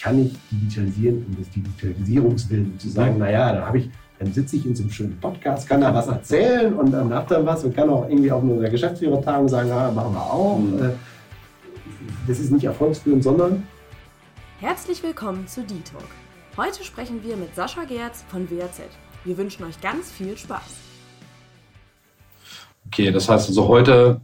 kann nicht digitalisieren um des Digitalisierungswillen zu sagen, naja, da habe ich, dann sitze ich in so einem schönen Podcast, kann da was erzählen und dann habt ihr was und kann auch irgendwie auf einer Geschäftsführertagung sagen, ja, machen wir auch. Mhm. Das ist nicht erfolgsführend, sondern Herzlich willkommen zu D-Talk. Heute sprechen wir mit Sascha Gerz von WAZ. Wir wünschen euch ganz viel Spaß. Okay, das heißt also heute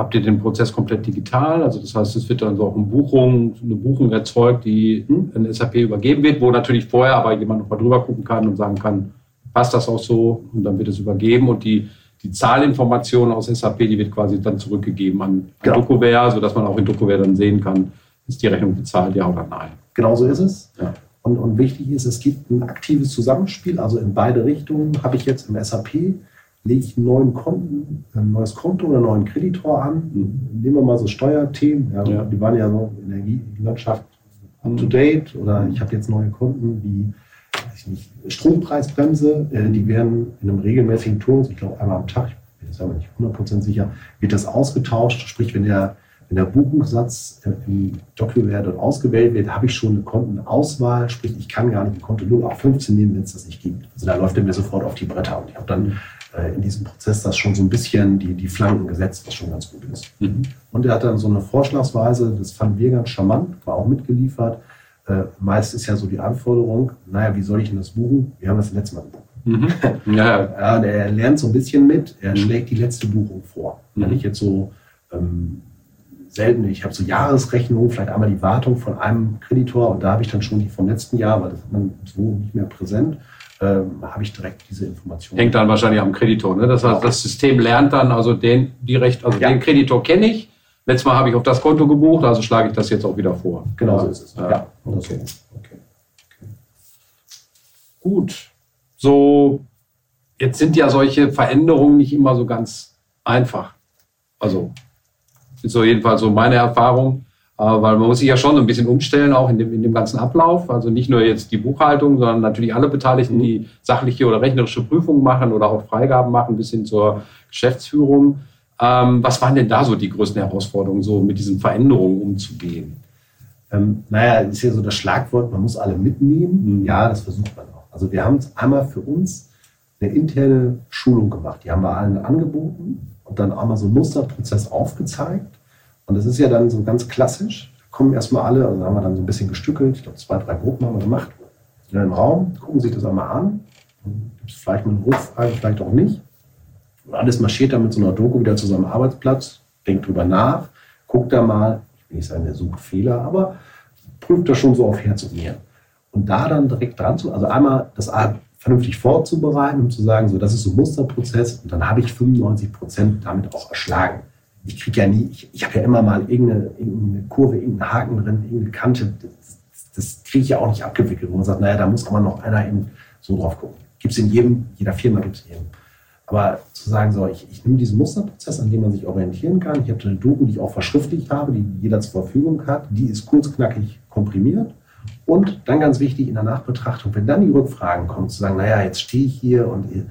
habt ihr den Prozess komplett digital. Also das heißt, es wird dann so auch eine Buchung, eine Buchung erzeugt, die in SAP übergeben wird, wo natürlich vorher aber jemand noch mal drüber gucken kann und sagen kann, passt das auch so? Und dann wird es übergeben und die, die Zahlinformation aus SAP, die wird quasi dann zurückgegeben an, an genau. Dokoware, sodass man auch in Dokoware dann sehen kann, ist die Rechnung bezahlt, ja oder nein. Genau so ist es. Ja. Und, und wichtig ist, es gibt ein aktives Zusammenspiel, also in beide Richtungen habe ich jetzt im SAP lege ich einen neuen Konten, ein neues Konto oder einen neuen Kreditor an. Mhm. Nehmen wir mal so Steuerthemen. Ja, ja. Die waren ja so Energielandschaft up to date. Oder ich habe jetzt neue Konten wie nicht, Strompreisbremse. Äh, die werden in einem regelmäßigen Turnus, ich glaube einmal am Tag, ich bin jetzt aber nicht 100% sicher, wird das ausgetauscht. Sprich, wenn der, wenn der Buchungssatz im DocuWare dort ausgewählt wird, habe ich schon eine Kontenauswahl. Sprich, ich kann gar nicht ein Konto 0 auf 15 nehmen, wenn es das nicht gibt. Also da läuft er mir sofort auf die Bretter. Und ich habe dann äh, in diesem Prozess das schon so ein bisschen die, die Flanken gesetzt, was schon ganz gut ist. Mhm. Und er hat dann so eine Vorschlagsweise, das fanden wir ganz charmant, war auch mitgeliefert. Äh, meist ist ja so die Anforderung, naja, wie soll ich denn das buchen? Wir haben das letzte Mal gebucht. Mhm. Ja. ja, er lernt so ein bisschen mit, er mhm. schlägt die letzte Buchung vor. Mhm. Wenn ich jetzt so ähm, selten, ich habe so Jahresrechnungen, vielleicht einmal die Wartung von einem Kreditor und da habe ich dann schon die vom letzten Jahr, weil das hat man so nicht mehr präsent ähm, habe ich direkt diese Information. Hängt dann wahrscheinlich am Kreditor. Ne? Das heißt, das System lernt dann also den, die Recht, also ja. den Kreditor kenne ich. Letztes Mal habe ich auf das Konto gebucht, also schlage ich das jetzt auch wieder vor. Genau so ist es. Ja. ja. Okay. okay. okay. Gut. So, jetzt sind ja solche Veränderungen nicht immer so ganz einfach. Also, ist so jedenfalls so meine Erfahrung. Äh, weil man muss sich ja schon ein bisschen umstellen, auch in dem, in dem ganzen Ablauf. Also nicht nur jetzt die Buchhaltung, sondern natürlich alle Beteiligten, die sachliche oder rechnerische Prüfungen machen oder auch Freigaben machen, bis hin zur Geschäftsführung. Ähm, was waren denn da so die größten Herausforderungen, so mit diesen Veränderungen umzugehen? Ähm, naja, ist ja so das Schlagwort, man muss alle mitnehmen. Mhm. Ja, das versucht man auch. Also wir haben einmal für uns eine interne Schulung gemacht. Die haben wir allen angeboten und dann einmal so einen Musterprozess aufgezeigt und das ist ja dann so ganz klassisch. Da kommen erstmal alle, also haben wir dann so ein bisschen gestückelt. Ich glaube, zwei, drei Gruppen haben wir gemacht. In einem Raum, gucken sich das einmal an. Gibt es vielleicht mal eine Rückfrage, vielleicht auch nicht. Und alles marschiert dann mit so einer Doku wieder zu seinem Arbeitsplatz, denkt drüber nach, guckt da mal, ich will nicht sagen, der sucht Fehler, aber prüft das schon so auf Herz und Nieren. Und da dann direkt dran zu, also einmal das vernünftig vorzubereiten und zu sagen, so, das ist so ein Musterprozess und dann habe ich 95 Prozent damit auch erschlagen ich kriege ja nie, ich, ich habe ja immer mal irgendeine, irgendeine, Kurve, irgendeinen Haken drin, irgendeine Kante. Das, das kriege ich ja auch nicht abgewickelt. wo man sagt, naja, da muss aber noch einer eben so drauf gucken. Gibt es in jedem, jeder Firma gibt es eben. Aber zu sagen, so, ich, ich nehme diesen Musterprozess, an dem man sich orientieren kann. Ich habe eine Doku, die ich auch verschriftlicht habe, die jeder zur Verfügung hat. Die ist kurz, knackig komprimiert. Und dann ganz wichtig in der Nachbetrachtung, wenn dann die Rückfragen kommen, zu sagen, naja, jetzt stehe ich hier und äh,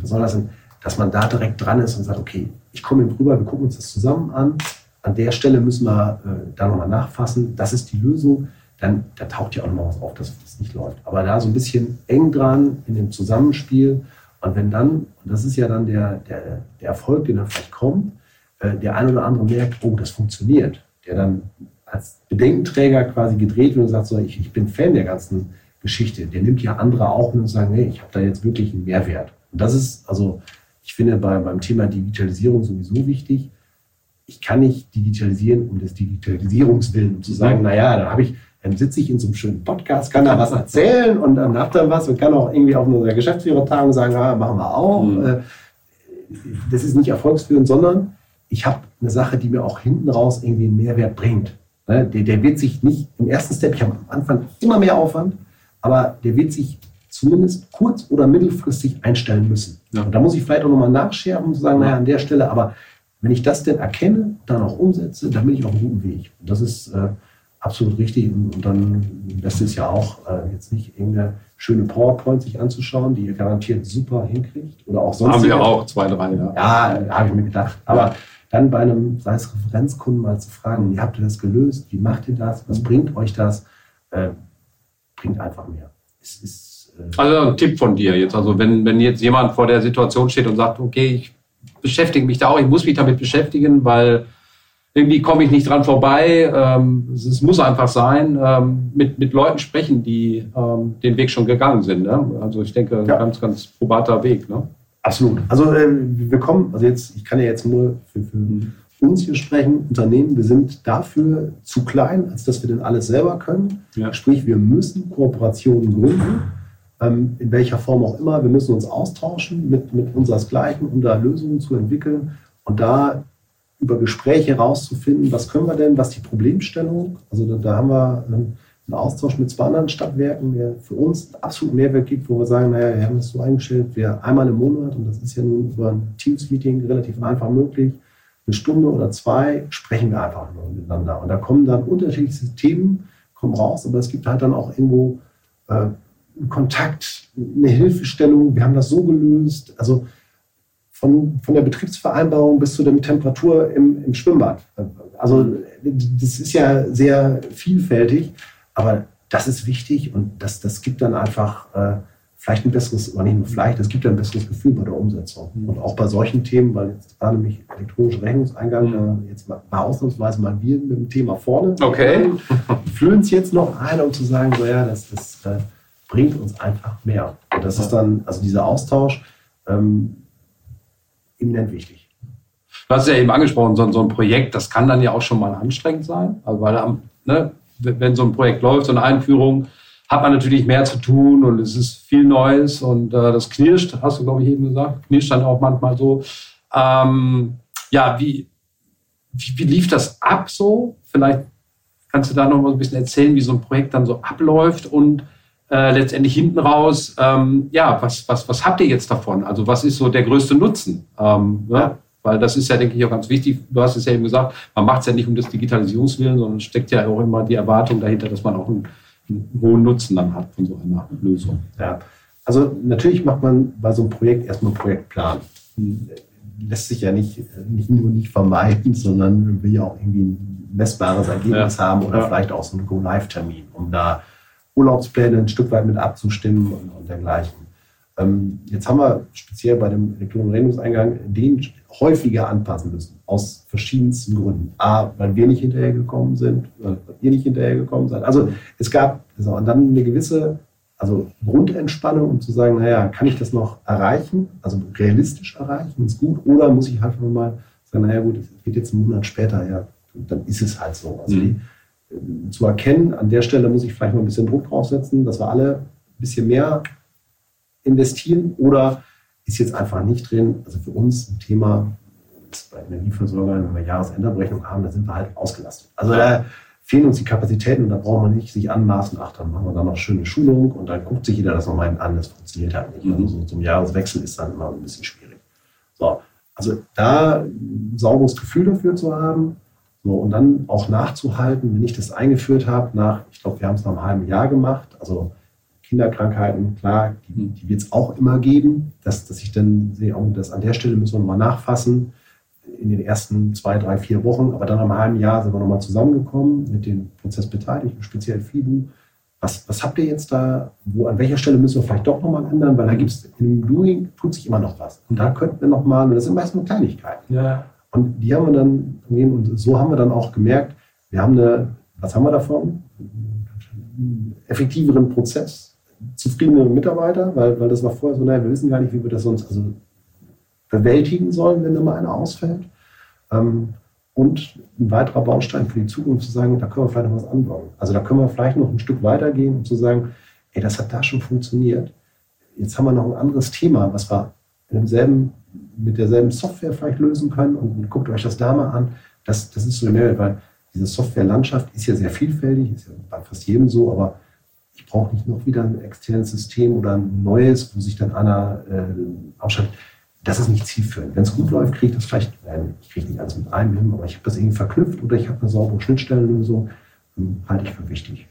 was soll das denn? Dass man da direkt dran ist und sagt, okay, ich komme eben rüber, wir gucken uns das zusammen an. An der Stelle müssen wir äh, da nochmal nachfassen. Das ist die Lösung. Dann da taucht ja auch nochmal was auf, dass das nicht läuft. Aber da so ein bisschen eng dran in dem Zusammenspiel. Und wenn dann, und das ist ja dann der, der, der Erfolg, den dann vielleicht kommt, äh, der ein oder andere merkt, oh, das funktioniert. Der dann als Bedenkenträger quasi gedreht wird und sagt, so, ich, ich bin Fan der ganzen Geschichte. Der nimmt ja andere auch und sagt, nee, ich habe da jetzt wirklich einen Mehrwert. Und das ist also ich finde bei, beim Thema Digitalisierung sowieso wichtig. Ich kann nicht digitalisieren um des Digitalisierungswillen, um zu sagen, mhm. naja, da habe ich, dann sitze ich in so einem schönen Podcast, kann da was erzählen und dann habt ihr was und kann auch irgendwie auf einer Geschäftsführertagung sagen, ah, machen wir auch. Mhm. Äh, das ist nicht erfolgsführend, sondern ich habe eine Sache, die mir auch hinten raus irgendwie einen Mehrwert bringt. Ne, der, der wird sich nicht im ersten Step, ich habe am Anfang immer mehr Aufwand, aber der wird sich zumindest kurz- oder mittelfristig einstellen müssen. Ja. Und da muss ich vielleicht auch nochmal nachschärfen und sagen, naja, an der Stelle, aber wenn ich das denn erkenne, dann auch umsetze, dann bin ich auf einem guten Weg. Und das ist äh, absolut richtig. Und, und dann, das ist ja auch äh, jetzt nicht irgendeine schöne PowerPoint sich anzuschauen, die ihr garantiert super hinkriegt. Oder auch sonst. Haben wir auch zwei, drei, ja. Ja, habe ich mir gedacht. Aber dann bei einem, sei es Referenzkunden mal zu fragen, wie habt ihr das gelöst? Wie macht ihr das? Was bringt euch das? äh, bringt einfach mehr. Es ist, also ein Tipp von dir jetzt. Also wenn, wenn jetzt jemand vor der Situation steht und sagt, okay, ich beschäftige mich da auch, ich muss mich damit beschäftigen, weil irgendwie komme ich nicht dran vorbei. Ähm, es, muss einfach sein, ähm, mit, mit Leuten sprechen, die ähm, den Weg schon gegangen sind. Ne? Also ich denke, ja. ganz, ganz probater Weg. Ne? Absolut. Also äh, wir kommen, also jetzt, ich kann ja jetzt nur für, für uns hier sprechen, Unternehmen, wir sind dafür zu klein, als dass wir denn alles selber können. Ja. Sprich, wir müssen Kooperationen gründen, ähm, in welcher Form auch immer. Wir müssen uns austauschen mit, mit unseresgleichen, um da Lösungen zu entwickeln. Und da über Gespräche herauszufinden, was können wir denn, was die Problemstellung, also da, da haben wir einen, einen, Austausch mit zwei anderen Stadtwerken, der für uns absolut Mehrwert gibt, wo wir sagen, naja, wir haben das so eingestellt, wir einmal im Monat, und das ist ja nun über ein Teams-Meeting relativ einfach möglich, eine Stunde oder zwei sprechen wir einfach nur miteinander. Und da kommen dann unterschiedliche Themen, kommen raus, aber es gibt halt dann auch irgendwo äh, einen Kontakt, eine Hilfestellung, wir haben das so gelöst. Also von, von der Betriebsvereinbarung bis zu der Temperatur im, im Schwimmbad. Also das ist ja sehr vielfältig, aber das ist wichtig und das, das gibt dann einfach äh, vielleicht ein besseres, oder nicht nur vielleicht, es gibt ein besseres Gefühl bei der Umsetzung. Mhm. Und auch bei solchen Themen, weil jetzt gerade nämlich elektronischer Rechnungseingang, mhm. jetzt war ausnahmsweise mal wir mit dem Thema vorne. Okay. Fühlen es jetzt noch ein, um zu sagen, so ja, das, das äh, bringt uns einfach mehr. Und das ist dann, also dieser Austausch, ähm, eminent wichtig. Du hast ja eben angesprochen, so, so, ein Projekt, das kann dann ja auch schon mal anstrengend sein. Also weil ne, wenn so ein Projekt läuft, so eine Einführung, hat man natürlich mehr zu tun und es ist viel Neues und äh, das knirscht, hast du, glaube ich, eben gesagt, knirscht dann auch manchmal so. Ähm, ja, wie, wie, wie, lief das ab so? Vielleicht kannst du da noch mal ein bisschen erzählen, wie so ein Projekt dann so abläuft und äh, letztendlich hinten raus, ähm, ja, was, was, was habt ihr jetzt davon? Also was ist so der größte Nutzen? Ähm, ja. Weil das ist ja, denke ich, auch ganz wichtig. Du hast es ja eben gesagt, man macht es ja nicht um des Digitalisierungswillen, sondern steckt ja auch immer die Erwartung dahinter, dass man auch einen, einen hohen Nutzen dann hat von so einer Lösung. Ja, also natürlich macht man bei so einem Projekt erstmal einen Projektplan. Lässt sich ja nicht, nicht nur nicht vermeiden, sondern will ja auch irgendwie ein messbares Ergebnis ja. haben oder ja. vielleicht auch so einen Go-Live-Termin, um da Urlaubspläne ein Stück weit mit abzustimmen und, und dergleichen. Ähm, jetzt haben wir speziell bei dem elektronischen Rechnungseingang den häufiger anpassen müssen, aus verschiedensten Gründen. A, weil wir nicht hinterhergekommen sind, weil ihr nicht hinterhergekommen seid. Also es gab so, und dann eine gewisse also Grundentspannung, um zu sagen, naja, kann ich das noch erreichen, also realistisch erreichen, ist gut, oder muss ich halt mal sagen, naja gut, es geht jetzt einen Monat später, ja, dann ist es halt so. Also mhm. die, zu erkennen. An der Stelle muss ich vielleicht mal ein bisschen Druck draufsetzen, dass wir alle ein bisschen mehr investieren oder ist jetzt einfach nicht drin. Also für uns ein Thema bei Energieversorgern, wenn wir Jahresendabrechnung haben, da sind wir halt ausgelastet. Also da fehlen uns die Kapazitäten und da braucht man nicht sich anmaßen, ach, dann machen wir da noch schöne Schulung und dann guckt sich jeder das nochmal an. Das funktioniert halt nicht. Also so zum Jahreswechsel ist dann immer ein bisschen schwierig. So, also da ein sauberes Gefühl dafür zu haben, so, und dann auch nachzuhalten, wenn ich das eingeführt habe, nach, ich glaube, wir haben es nach einem halben Jahr gemacht, also Kinderkrankheiten, klar, die, die wird es auch immer geben, dass, dass ich dann sehe, oh, das an der Stelle müssen wir nochmal nachfassen in den ersten zwei, drei, vier Wochen, aber dann nach einem halben Jahr sind wir nochmal zusammengekommen mit den Prozessbeteiligten, speziell FIBU. Was, was habt ihr jetzt da? Wo, an welcher Stelle müssen wir vielleicht doch nochmal ändern? Weil da gibt es im Doing tut sich immer noch was. Und da könnten wir nochmal, das sind meist nur Kleinigkeiten. Ja. Und die haben wir dann, und so haben wir dann auch gemerkt, wir haben eine, was haben wir davon? Einen effektiveren Prozess, zufriedene Mitarbeiter, weil, weil das war vorher so, naja, wir wissen gar nicht, wie wir das sonst also bewältigen sollen, wenn da mal einer ausfällt. Ähm, und ein weiterer Baustein für die Zukunft zu sagen, da können wir vielleicht noch was anbauen. Also da können wir vielleicht noch ein Stück weitergehen und zu sagen, ey, das hat da schon funktioniert. Jetzt haben wir noch ein anderes Thema, was wir in demselben mit derselben Software vielleicht lösen können und guckt euch das da mal an. Das, das ist so eine, weil diese Softwarelandschaft ist ja sehr vielfältig, ist ja bei fast jedem so, aber ich brauche nicht noch wieder ein externes System oder ein neues, wo sich dann einer äh, ausschaltet. Das ist nicht zielführend. Wenn es gut läuft, kriege ich das vielleicht, nein, ich kriege nicht alles mit einem hin, aber ich habe das irgendwie verknüpft oder ich habe eine saubere Schnittstellenlösung, ähm, halte ich für wichtig.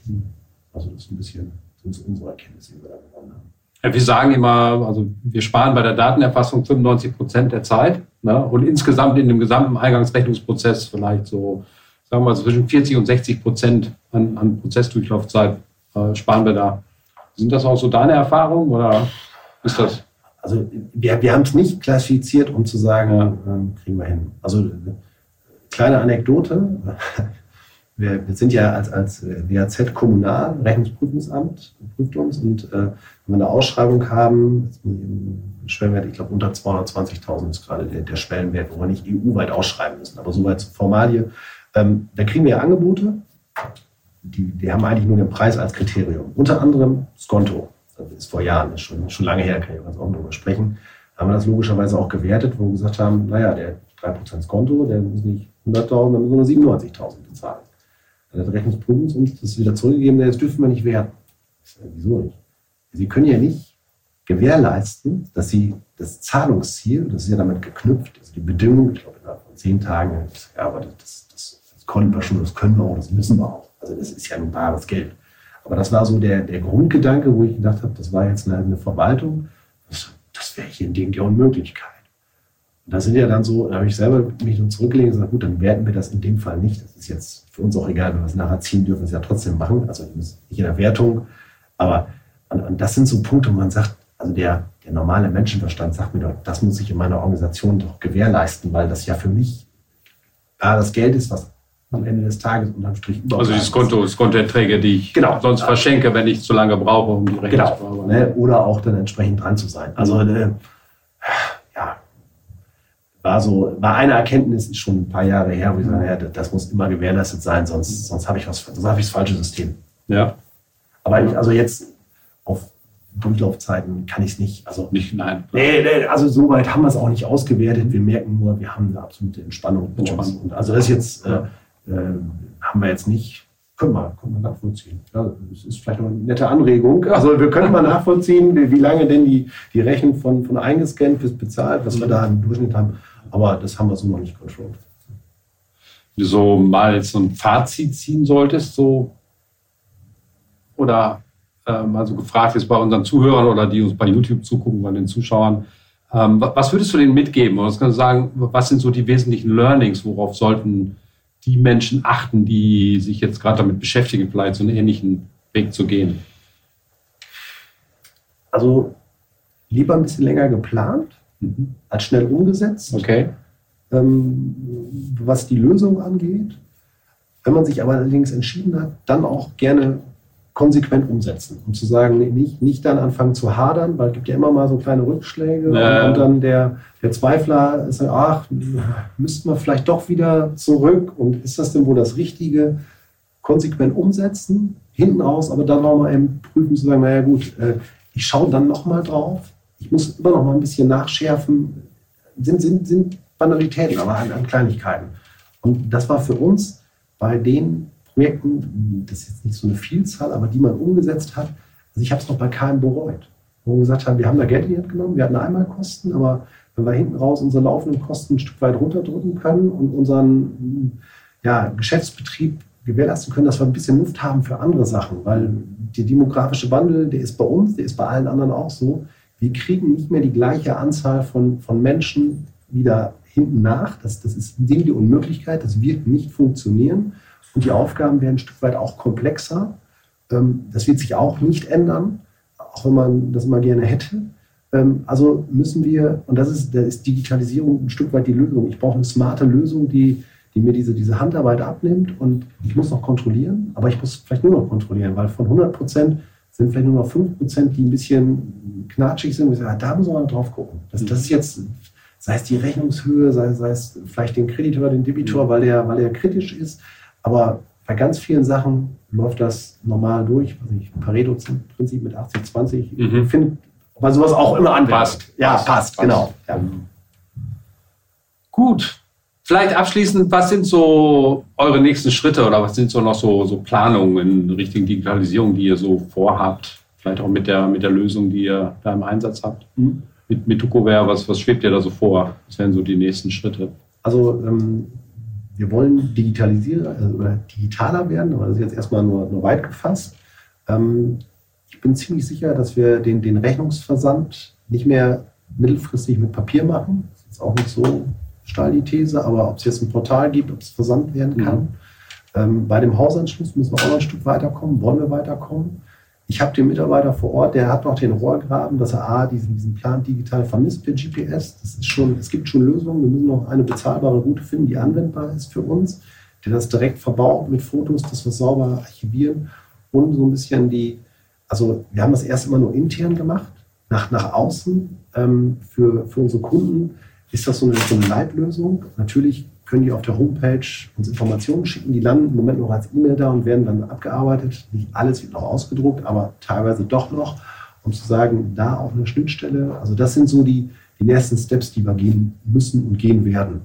Also das ist ein bisschen sind so unsere Erkenntnisse, die wir da gewonnen haben. Wir sagen immer, also wir sparen bei der Datenerfassung 95 Prozent der Zeit ne? und insgesamt in dem gesamten Eingangsrechnungsprozess vielleicht so, sagen wir mal, zwischen 40 und 60 Prozent an, an Prozessdurchlaufzeit äh, sparen wir da. Sind das auch so deine Erfahrungen oder ist das? Also wir, wir haben es nicht klassifiziert, um zu sagen, ja. ähm, kriegen wir hin. Also kleine Anekdote. Wir, wir, sind ja als, als WAZ kommunal, Rechnungsprüfungsamt, prüft uns und äh, wenn wir eine Ausschreibung haben, Schwellenwert, ich glaube unter 220.000 ist gerade der, der, Schwellenwert, wo wir nicht EU-weit ausschreiben müssen, aber soweit zur Formalie, ähm, da kriegen wir Angebote, die, die haben eigentlich nur den Preis als Kriterium. Unter anderem Skonto, das ist vor Jahren, ist schon, schon lange her, kann ich ganz offen darüber sprechen, haben wir das logischerweise auch gewertet, wo wir gesagt haben, naja, der 3% Skonto, der muss nicht 100.000, dann müssen wir nur 97.000 bezahlen. Dann hat Rechnungsprüfung uns das wieder zurückgegeben, das dürfen wir nicht werten. Wieso nicht? Sie können ja nicht gewährleisten, dass Sie das Zahlungsziel, das ist ja damit geknüpft, also die Bedingung, ich glaube, innerhalb von zehn Tagen, ja, aber das, das, das konnten wir schon, das können wir auch, das müssen wir auch. Also das ist ja ein bares Geld. Aber das war so der, der Grundgedanke, wo ich gedacht habe, das war jetzt eine, eine Verwaltung, das, das wäre hier in Ding der Unmöglichkeit. Und da sind ja dann so, da habe ich selber mich nur zurückgelegt und gesagt, gut, dann werten wir das in dem Fall nicht. Das ist jetzt für uns auch egal, wenn wir es nachher ziehen, dürfen wir es ja trotzdem machen. Also nicht in der Wertung. Aber und, und das sind so Punkte, wo man sagt, also der, der normale Menschenverstand sagt mir doch, das muss ich in meiner Organisation doch gewährleisten, weil das ja für mich da das Geld ist, was am Ende des Tages unterm Strich überhaupt Also die Konto, Skontoerträge, die ich genau. sonst verschenke, wenn ich zu lange brauche, um die Rechnung genau. zu bearbeiten. Ne? Oder auch dann entsprechend dran zu sein. Also äh, war so, war eine Erkenntnis, ist schon ein paar Jahre her, wo ich sage, ja, das muss immer gewährleistet sein, sonst, sonst habe ich was, sonst habe ich das falsche System. Ja. Aber ich, also jetzt auf Durchlaufzeiten kann ich es nicht. Also nicht, nein. Nee, nee, also so weit haben wir es auch nicht ausgewertet. Wir merken nur, wir haben eine absolute Entspannung. Entspannung. Und also das jetzt äh, äh, haben wir jetzt nicht. Können wir, können wir nachvollziehen. Ja, das ist vielleicht noch eine nette Anregung. Also wir können mal nachvollziehen, wie, wie lange denn die, die Rechnung von, von eingescannt bis bezahlt, was wir da im Durchschnitt haben. Aber das haben wir so noch nicht kontrolliert. Du so mal so ein Fazit ziehen solltest, so oder ähm, also gefragt ist bei unseren Zuhörern oder die uns bei YouTube zugucken, bei den Zuschauern, ähm, was würdest du denen mitgeben? Oder was kannst du sagen, was sind so die wesentlichen Learnings, worauf sollten die Menschen achten, die sich jetzt gerade damit beschäftigen, vielleicht so einen ähnlichen Weg zu gehen? Also lieber ein bisschen länger geplant, mhm. als schnell umgesetzt. Okay. Ähm, was die Lösung angeht. Wenn man sich aber allerdings entschieden hat, dann auch gerne konsequent umsetzen. Um zu sagen, nicht, nicht dann anfangen zu hadern, weil es gibt ja immer mal so kleine Rückschläge ja. und, dann der, der Zweifler ist, ach, müssten wir vielleicht doch wieder zurück und ist das denn wohl das Richtige? Konsequent umsetzen, hinten raus, aber dann nochmal eben prüfen, zu sagen, naja gut, äh, ich schaue dann nochmal drauf, ich muss immer noch mal ein bisschen nachschärfen, sind, sind, sind Banalitäten, aber an, an Kleinigkeiten. Und das war für uns bei den Projekten, das ist jetzt nicht so eine Vielzahl, aber die man umgesetzt hat. Also ich habe es noch bei keinem bereut. Wo wir gesagt haben, wir haben da Geld in die Hand genommen, wir hatten Einmalkosten, aber wenn wir hinten raus unsere laufenden Kosten ein Stück weit runterdrücken können und unseren ja, Geschäftsbetrieb gewährleisten können, dass wir ein bisschen Luft haben für andere Sachen, weil der demografische Wandel, der ist bei uns, der ist bei allen anderen auch so. Wir kriegen nicht mehr die gleiche Anzahl von, von Menschen wieder hinten nach. Das, das ist Ding die Unmöglichkeit, das wird nicht funktionieren. Und die Aufgaben werden ein Stück weit auch komplexer. Ähm, das wird sich auch nicht ändern, auch wenn man das mal gerne hätte. Ähm, also müssen wir, und das ist, da ist Digitalisierung ein Stück weit die Lösung. Ich brauche eine smarte Lösung, die, die mir diese, diese Handarbeit abnimmt und ich muss noch kontrollieren, aber ich muss vielleicht nur noch kontrollieren, weil von 100 Prozent sind vielleicht nur noch 5 Prozent, die ein bisschen knatschig sind. Sage, da muss man drauf gucken. Das, das ist jetzt, sei es die Rechnungshöhe, sei, sei es vielleicht den Kreditor, den Debitor, weil der, weil der kritisch ist. Aber bei ganz vielen Sachen läuft das normal durch. Also ich, Pareto-Prinzip mit 80-20. Mhm. Ich finde, bei sowas auch immer anpasst. Ja, passt, passt genau. Ja. Gut. Vielleicht abschließend, was sind so eure nächsten Schritte oder was sind so noch so, so Planungen in Richtung Digitalisierung, die ihr so vorhabt? Vielleicht auch mit der, mit der Lösung, die ihr da im Einsatz habt. Mhm. Mit, mit Tucoware, was, was schwebt ihr da so vor? Was wären so die nächsten Schritte? Also ähm, wir wollen digitalisieren also, oder digitaler werden, aber das ist jetzt erstmal nur, nur weit gefasst. Ähm, ich bin ziemlich sicher, dass wir den, den Rechnungsversand nicht mehr mittelfristig mit Papier machen. Das ist auch nicht so steil die These, aber ob es jetzt ein Portal gibt, ob es versandt werden kann. Mhm. Ähm, bei dem Hausanschluss müssen wir auch noch ein Stück weiterkommen, wollen wir weiterkommen. Ich habe den Mitarbeiter vor Ort, der hat noch den Rohrgraben, dass er A, diesen, diesen Plan digital vermisst per GPS. Das ist schon, es gibt schon Lösungen. Wir müssen noch eine bezahlbare Route finden, die anwendbar ist für uns, der das direkt verbaut mit Fotos, dass wir sauber archivieren und so ein bisschen die, also wir haben das erst immer nur intern gemacht, nach, nach außen ähm, für, für unsere Kunden ist das so eine, so eine Leitlösung. Natürlich können die auf der Homepage uns Informationen schicken. Die landen im Moment noch als E-Mail da und werden dann abgearbeitet. Nicht alles wird noch ausgedruckt, aber teilweise doch noch, um zu sagen, da auch eine Schnittstelle. Also das sind so die, die nächsten Steps, die wir gehen müssen und gehen werden.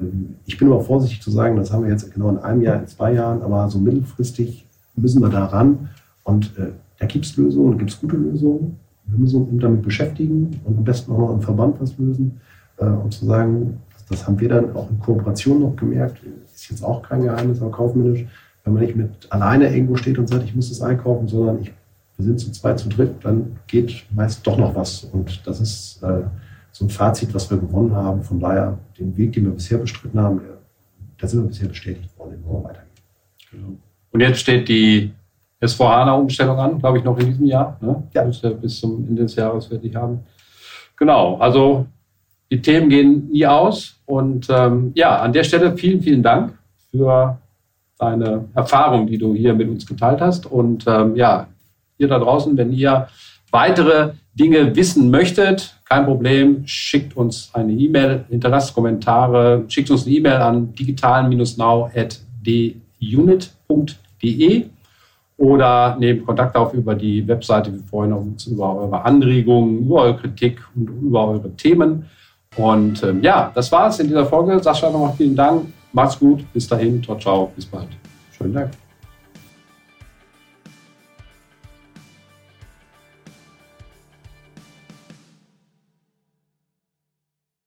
Ähm, ich bin aber vorsichtig zu sagen, das haben wir jetzt genau in einem Jahr, in zwei Jahren, aber so mittelfristig müssen wir da ran. Und äh, da gibt es Lösungen, da gibt es gute Lösungen. Wir müssen uns damit beschäftigen und am besten auch noch im Verband was lösen, äh, um zu sagen, das haben wir dann auch in Kooperation noch gemerkt. Ist jetzt auch kein Geheimnis, aber kaufmännisch, wenn man nicht mit alleine irgendwo steht und sagt, ich muss das einkaufen, sondern ich, wir sind zu zweit, zu dritt, dann geht meist doch noch was. Und das ist äh, so ein Fazit, was wir gewonnen haben. Von daher, den Weg, den wir bisher bestritten haben, da sind wir bisher bestätigt worden, den wollen wir weitergehen. Genau. Und jetzt steht die SVH-Umstellung an, glaube ich, noch in diesem Jahr. Ne? Ja. Bis zum Ende des Jahres ich haben. Genau, also die Themen gehen nie aus. Und ähm, ja, an der Stelle vielen, vielen Dank für deine Erfahrung, die du hier mit uns geteilt hast. Und ähm, ja, ihr da draußen, wenn ihr weitere Dinge wissen möchtet, kein Problem, schickt uns eine E-Mail, Interessenskommentare, schickt uns eine E-Mail an digital-now.dunit.de oder nehmt Kontakt auf über die Webseite. Wir freuen uns über eure Anregungen, über eure Kritik und über eure Themen. Und ähm, ja, das war's in dieser Folge. Sascha, nochmal vielen Dank. Macht's gut. Bis dahin. Ciao, ciao. Bis bald. Schönen Dank.